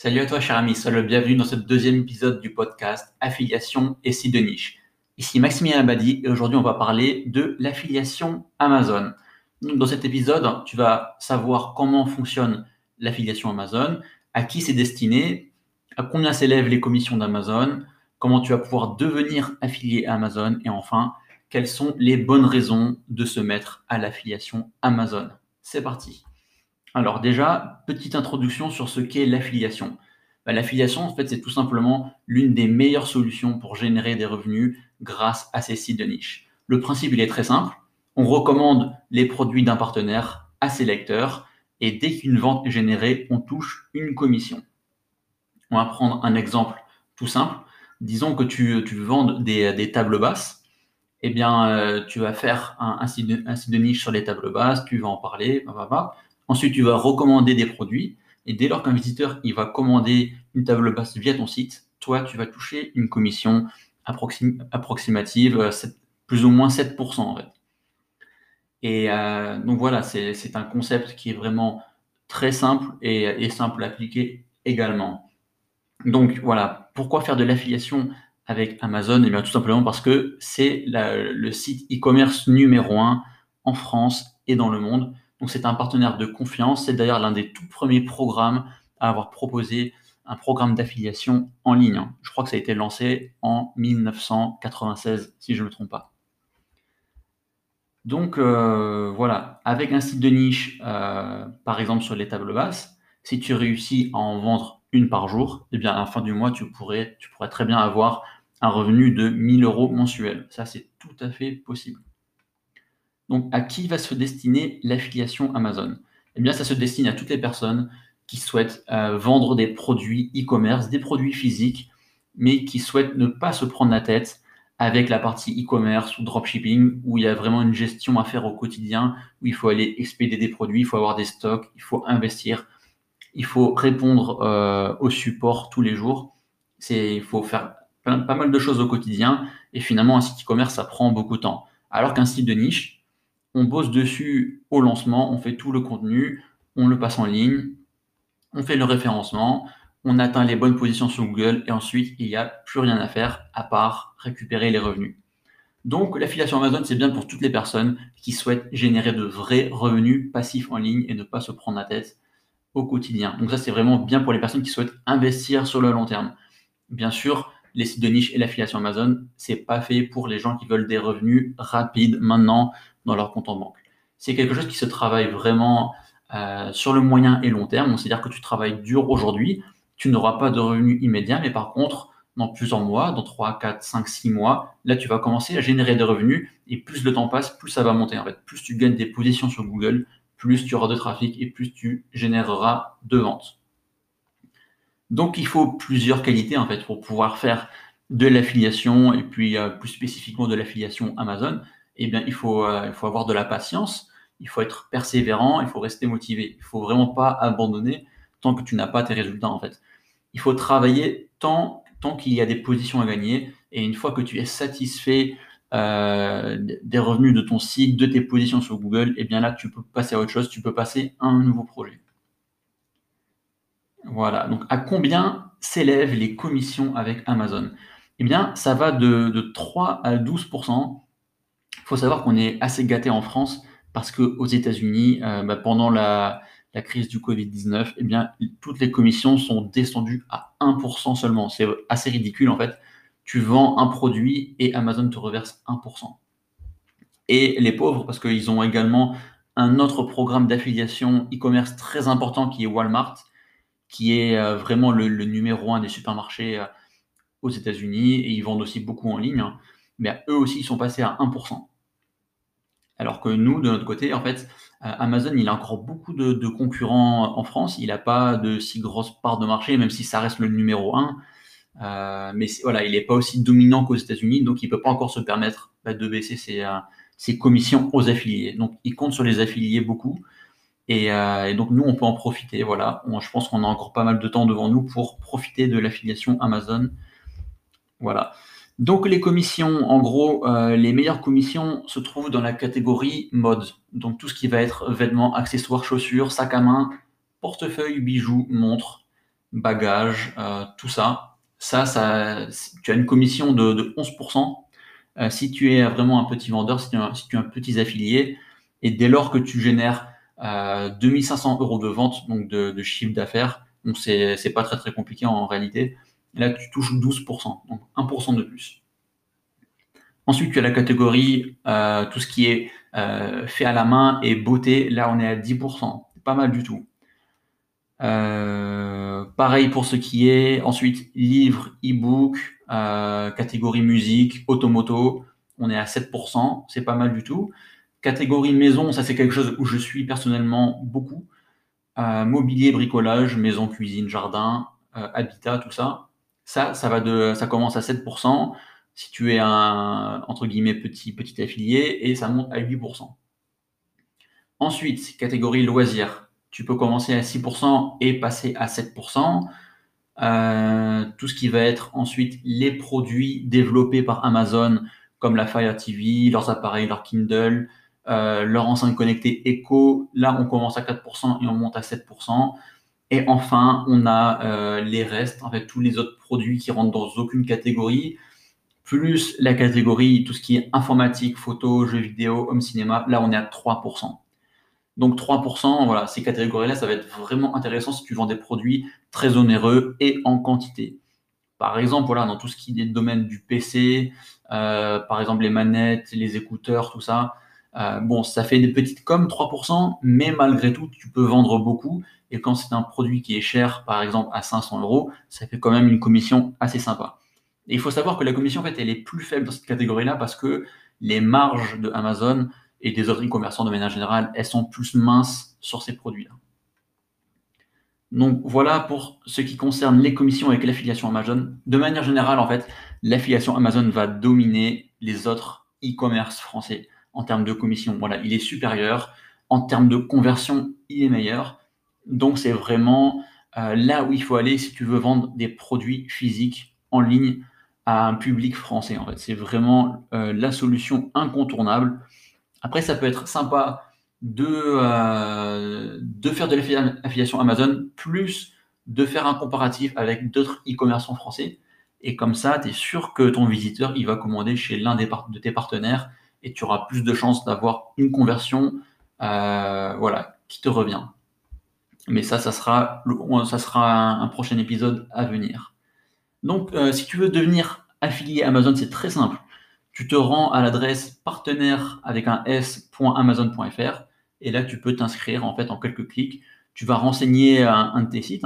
Salut à toi, cher ami. Sois le bienvenu dans ce deuxième épisode du podcast Affiliation et site de niche. Ici Maximilien Abadi et aujourd'hui on va parler de l'affiliation Amazon. Dans cet épisode, tu vas savoir comment fonctionne l'affiliation Amazon, à qui c'est destiné, à combien s'élèvent les commissions d'Amazon, comment tu vas pouvoir devenir affilié Amazon et enfin, quelles sont les bonnes raisons de se mettre à l'affiliation Amazon. C'est parti. Alors déjà, petite introduction sur ce qu'est l'affiliation. Bah, l'affiliation, en fait, c'est tout simplement l'une des meilleures solutions pour générer des revenus grâce à ces sites de niche. Le principe, il est très simple. On recommande les produits d'un partenaire à ses lecteurs et dès qu'une vente est générée, on touche une commission. On va prendre un exemple tout simple. Disons que tu, tu vendes des, tables basses. Eh bien, euh, tu vas faire un, site de, niche sur les tables basses, tu vas en parler, Ensuite, tu vas recommander des produits. Et dès lors qu'un visiteur il va commander une table basse via ton site, toi, tu vas toucher une commission approximative, euh, plus ou moins 7% en fait. Et euh, donc voilà, c'est un concept qui est vraiment très simple et, simple à appliquer également. Donc voilà, pourquoi faire de l'affiliation avec Amazon? Eh bien tout simplement parce que c'est le site e-commerce numéro un en France et dans le monde. Donc c'est un partenaire de confiance. C'est d'ailleurs l'un des tout premiers programmes à avoir proposé un programme d'affiliation en ligne. Je crois que ça a été lancé en 1996, si je ne me trompe pas. Donc euh, voilà, avec un site de niche, euh, par exemple sur les tables basses, si tu réussis à en vendre une par jour, eh bien à la fin du mois, tu pourrais, très bien avoir un revenu de 1000 euros mensuels. Ça, c'est tout à fait possible. Donc, à qui va se destiner l'affiliation Amazon? Eh bien, ça se destine à toutes les personnes qui souhaitent euh, vendre des produits e-commerce, des produits physiques, mais qui souhaitent ne pas se prendre la tête avec la partie e-commerce ou dropshipping, où il y a vraiment une gestion à faire au quotidien, où il faut aller expédier des produits, il faut avoir des stocks, il faut investir, il faut répondre euh, au support tous les jours. Il faut faire pas mal de choses au quotidien, et finalement, un site e-commerce, ça prend beaucoup de temps. Alors qu'un site de niche, on bosse dessus au lancement, on fait tout le contenu, on le passe en ligne, on fait le référencement, on atteint les bonnes positions sur Google et ensuite il n'y a plus rien à faire à part récupérer les revenus. Donc l'affiliation Amazon, c'est bien pour toutes les personnes qui souhaitent générer de vrais revenus passifs en ligne et ne pas se prendre la tête au quotidien. Donc ça, c'est vraiment bien pour les personnes qui souhaitent investir sur le long terme. Bien sûr, les sites de niche et l'affiliation Amazon, c'est pas fait pour les gens qui veulent des revenus rapides maintenant dans leur compte en banque. C'est quelque chose qui se travaille vraiment euh, sur le moyen et long terme. C'est-à-dire que tu travailles dur aujourd'hui, tu n'auras pas de revenus immédiats, mais par contre, dans plusieurs mois, dans 3, 4, 5, 6 mois, là, tu vas commencer à générer des revenus et plus le temps passe, plus ça va monter. En fait, plus tu gagnes des positions sur Google, plus tu auras de trafic et plus tu généreras de ventes. Donc, il faut plusieurs qualités en fait pour pouvoir faire de l'affiliation et puis euh, plus spécifiquement de l'affiliation Amazon eh bien, il faut, euh, il faut avoir de la patience, il faut être persévérant, il faut rester motivé. Il faut vraiment pas abandonner tant que tu n'as pas tes résultats, en fait. Il faut travailler tant, tant qu'il y a des positions à gagner. Et une fois que tu es satisfait euh, des revenus de ton site, de tes positions sur Google, eh bien là, tu peux passer à autre chose, tu peux passer à un nouveau projet. Voilà, donc à combien s'élèvent les commissions avec Amazon? Eh bien, ça va de, de 3 à 12 il faut savoir qu'on est assez gâté en France parce qu'aux États-Unis, euh, bah, pendant la, crise du Covid-19, eh toutes les commissions sont descendues à 1% seulement. C'est assez ridicule en fait. Tu vends un produit et Amazon te reverse 1%. Et les pauvres, parce qu'ils ont également un autre programme d'affiliation e-commerce très important qui est Walmart, qui est euh, vraiment le, numéro un des supermarchés euh, aux États-Unis et ils vendent aussi beaucoup en ligne. Hein. Mais eux aussi, ils sont passés à 1%. Alors que nous, de notre côté, en fait, euh, Amazon, il a encore beaucoup de, concurrents en France. Il n'a pas de si grosse part de marché, même si ça reste le numéro un. Euh, mais voilà, il n'est pas aussi dominant qu'aux États-Unis, donc il ne peut pas encore se permettre bah, de baisser euh, ses, commissions aux affiliés. Donc il compte sur les affiliés beaucoup. Et, donc nous, on peut en profiter. Voilà, je pense qu'on a encore pas mal de temps devant nous pour profiter de l'affiliation Amazon. Voilà. Donc les commissions, en gros, euh, les meilleures commissions se trouvent dans la catégorie mode. Donc tout ce qui va être vêtements, accessoires, chaussures, sac à main, portefeuille, bijoux, montres. bagages, tout ça. Ça, ça, tu as une commission de, 11%. si tu es vraiment un petit vendeur, si tu, tu un petit affilié, et dès lors que tu génères 2500 euros de vente, donc de, chiffre d'affaires, c'est pas très très compliqué en réalité. Là, tu touches 12%, donc 1% de plus. Ensuite, tu as la catégorie euh, tout ce qui est euh, fait à la main et beauté. Là, on est à 10%. Pas mal du tout. Euh, pareil pour ce qui est ensuite livre, e-book, catégorie musique, automoto. On est à 7%. C'est pas mal du tout. Catégorie maison, ça c'est quelque chose où je suis personnellement beaucoup. mobilier, bricolage, maison, cuisine, jardin, habitat, tout ça. Ça, ça va de, ça commence à 7% si tu es un, entre guillemets, petit, petit affilié, et ça monte à 8%. Ensuite, catégorie loisirs, tu peux commencer à 6% et passer à 7%. Euh, tout ce qui va être ensuite les produits développés par Amazon, comme la Fire TV, leurs appareils, leur Kindle, euh, leur enceinte connectée Echo. Là, on commence à 4% et on monte à 7%. Et enfin, on a euh, les restes, en fait, tous les autres produits qui rentrent dans aucune catégorie plus la catégorie, tout ce qui est informatique, photo, jeux vidéo, home cinéma, là on est à 3%. Donc 3%, voilà, ces catégories-là, ça va être vraiment intéressant si tu vends des produits très onéreux et en quantité. Par exemple, voilà, dans tout ce qui est domaine du PC, euh, par exemple les manettes, les écouteurs, tout ça, euh, bon, ça fait des petites comme 3%, mais malgré tout, tu peux vendre beaucoup. Et quand c'est un produit qui est cher, par exemple à 500 euros, ça fait quand même une commission assez sympa. Et il faut savoir que la commission, en fait, elle est plus faible dans cette catégorie-là parce que les marges de Amazon et des autres e-commerçants de manière générale, elles sont plus minces sur ces produits-là. Donc voilà pour ce qui concerne les commissions avec l'affiliation Amazon. De manière générale, en fait, l'affiliation Amazon va dominer les autres e-commerce français en termes de commission. Voilà, il est supérieur. En termes de conversion, il est meilleur. Donc c'est vraiment euh, là où il faut aller si tu veux vendre des produits physiques en ligne un public français. C'est vraiment euh, la solution incontournable. Après, ça peut être sympa de, euh, de faire de l'affiliation Amazon plus de faire un comparatif avec d'autres e-commerçants français. Et comme ça, tu es sûr que ton visiteur, il va commander chez l'un de tes partenaires et tu auras plus de chances d'avoir une conversion euh, voilà, qui te revient. Mais ça, ça sera, un prochain épisode à venir. Donc, euh, si tu veux devenir affilié Amazon, c'est très simple. Tu te rends à l'adresse partenaire avec un s.amazon.fr et là, tu peux t'inscrire en fait en quelques clics. Tu vas renseigner un, de tes sites.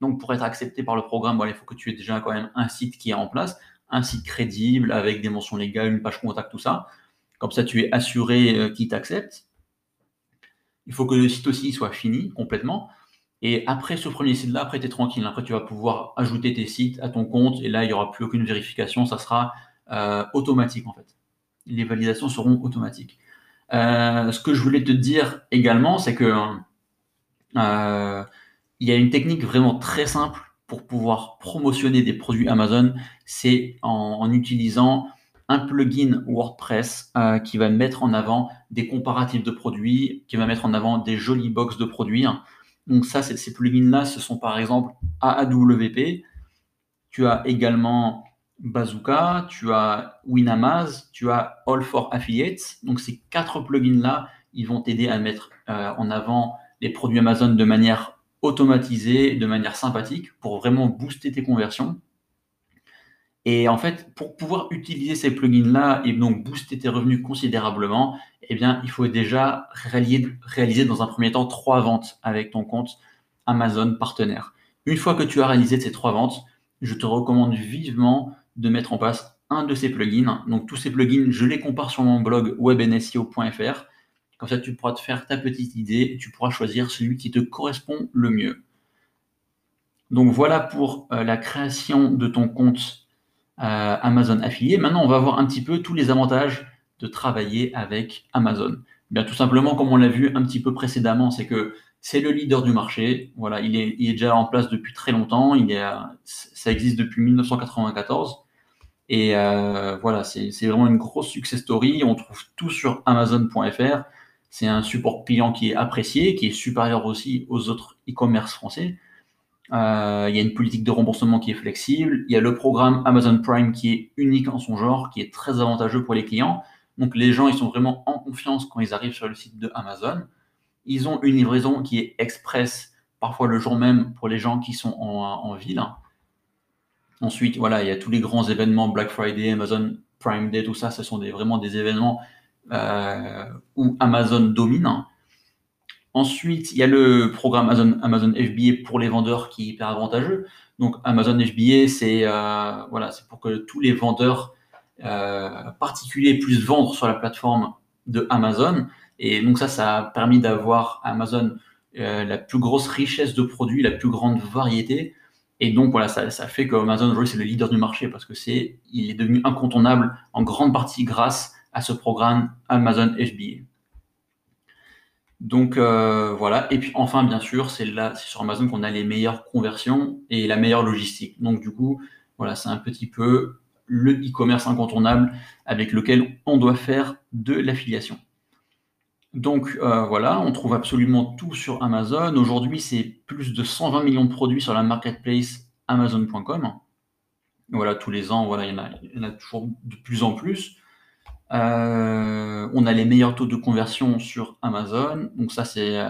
Donc, pour être accepté par le programme, il faut que tu aies déjà quand même un site qui est en place, un site crédible avec des mentions légales, une page contact, tout ça. Comme ça, tu es assuré euh, qu'il t'accepte. Il faut que le site aussi soit fini complètement. Et après ce premier site-là, après, tu es tranquille. Après, tu vas pouvoir ajouter tes sites à ton compte et là, il n'y aura plus aucune vérification. Ça sera euh, automatique, en fait. Les validations seront automatiques. Euh, ce que je voulais te dire également, c'est que il y a une technique vraiment très simple pour pouvoir promotionner des produits Amazon. C'est en, utilisant un plugin WordPress qui va mettre en avant des comparatifs de produits, qui va mettre en avant des jolies box de produits. Donc ça, ces plugins-là, ce sont par exemple AAWP. Tu as également Bazooka, tu as Winamaz, tu as All for Affiliates. Donc ces quatre plugins-là, ils vont t'aider à mettre euh, en avant les produits Amazon de manière automatisée, de manière sympathique, pour vraiment booster tes conversions. Et en fait, pour pouvoir utiliser ces plugins-là et donc booster tes revenus considérablement, eh il faut déjà réaliser, dans un premier temps trois ventes avec ton compte Amazon partenaire. Une fois que tu as réalisé ces trois ventes, je te recommande vivement de mettre en place un de ces plugins. Donc tous ces plugins, je les compare sur mon blog webnseo.fr. Comme ça, tu pourras te faire ta petite idée et tu pourras choisir celui qui te correspond le mieux. Donc voilà pour euh, la création de ton compte euh, Amazon affilié. Maintenant, on va voir un petit peu tous les avantages de travailler avec Amazon Bien, tout simplement, comme on l'a vu un petit peu précédemment, c'est que c'est le leader du marché. Voilà, il est, il est, déjà en place depuis très longtemps. Il est, ça existe depuis 1994. Et euh, voilà, c'est vraiment une grosse success story. On trouve tout sur Amazon.fr. C'est un support client qui est apprécié, qui est supérieur aussi aux autres e-commerce français. Euh, il y a une politique de remboursement qui est flexible. Il y a le programme Amazon Prime qui est unique en son genre, qui est très avantageux pour les clients. Donc les gens, ils sont vraiment en confiance quand ils arrivent sur le site de Amazon. Ils ont une livraison qui est express, parfois le jour même pour les gens qui sont en, ville. Ensuite, voilà, il y a tous les grands événements Black Friday, Amazon Prime Day, tout ça, ce sont vraiment des événements euh, où Amazon domine. Ensuite, il y a le programme Amazon, Amazon FBA pour les vendeurs qui est hyper avantageux. Donc Amazon FBA, c'est euh, voilà, c'est pour que tous les vendeurs euh, particuliers puissent vendre sur la plateforme de Amazon. Et donc ça, ça a permis d'avoir Amazon la plus grosse richesse de produits, la plus grande variété. Et donc voilà, ça, ça fait qu'Amazon aujourd'hui c'est le leader du marché parce que c'est, il est devenu incontournable en grande partie grâce à ce programme Amazon FBA. Donc euh, voilà, et puis enfin bien sûr, c'est là, c'est sur Amazon qu'on a les meilleures conversions et la meilleure logistique. Donc du coup, voilà, c'est un petit peu le e-commerce incontournable avec lequel on doit faire de l'affiliation. Donc euh, voilà, on trouve absolument tout sur Amazon. Aujourd'hui, c'est plus de 120 millions de produits sur la marketplace Amazon.com. Voilà, tous les ans, voilà, il y en a toujours de plus en plus. Euh, on a les meilleurs taux de conversion sur Amazon. Donc ça, c'est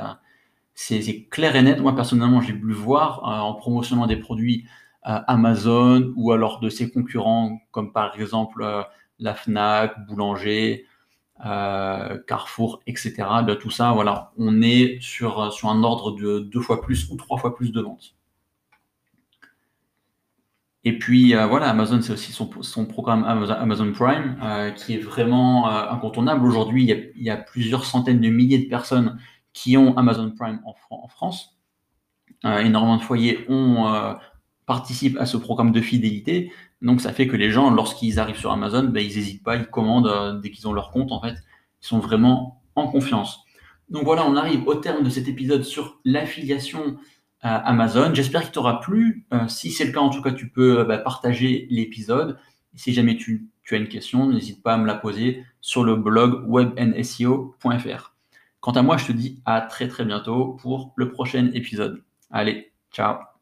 c'est clair et net. Moi, personnellement, j'ai pu le voir euh, en promotionnant des produits euh, Amazon ou alors de ses concurrents, comme par exemple la FNAC, Boulanger, Carrefour, etc. Tout ça, voilà, on est sur un ordre de deux fois plus ou trois fois plus de ventes. Et puis euh, voilà, Amazon, c'est aussi son, programme Amazon, Prime euh, qui est vraiment euh, incontournable. Aujourd'hui, il, y a plusieurs centaines de milliers de personnes qui ont Amazon Prime en, France. énormément de foyers participent à ce programme de fidélité. Donc ça fait que les gens, lorsqu'ils arrivent sur Amazon, ben, ils n'hésitent pas, ils commandent dès qu'ils ont leur compte. En fait, ils sont vraiment en confiance. Donc voilà, on arrive au terme de cet épisode sur l'affiliation Amazon. J'espère qu'il t'aura plu. Euh, si c'est le cas, en tout cas, tu peux euh, bah, partager l'épisode. Si jamais tu, as une question, n'hésite pas à me la poser sur le blog webnseo.fr. Quant à moi, je te dis à très très bientôt pour le prochain épisode. Allez, ciao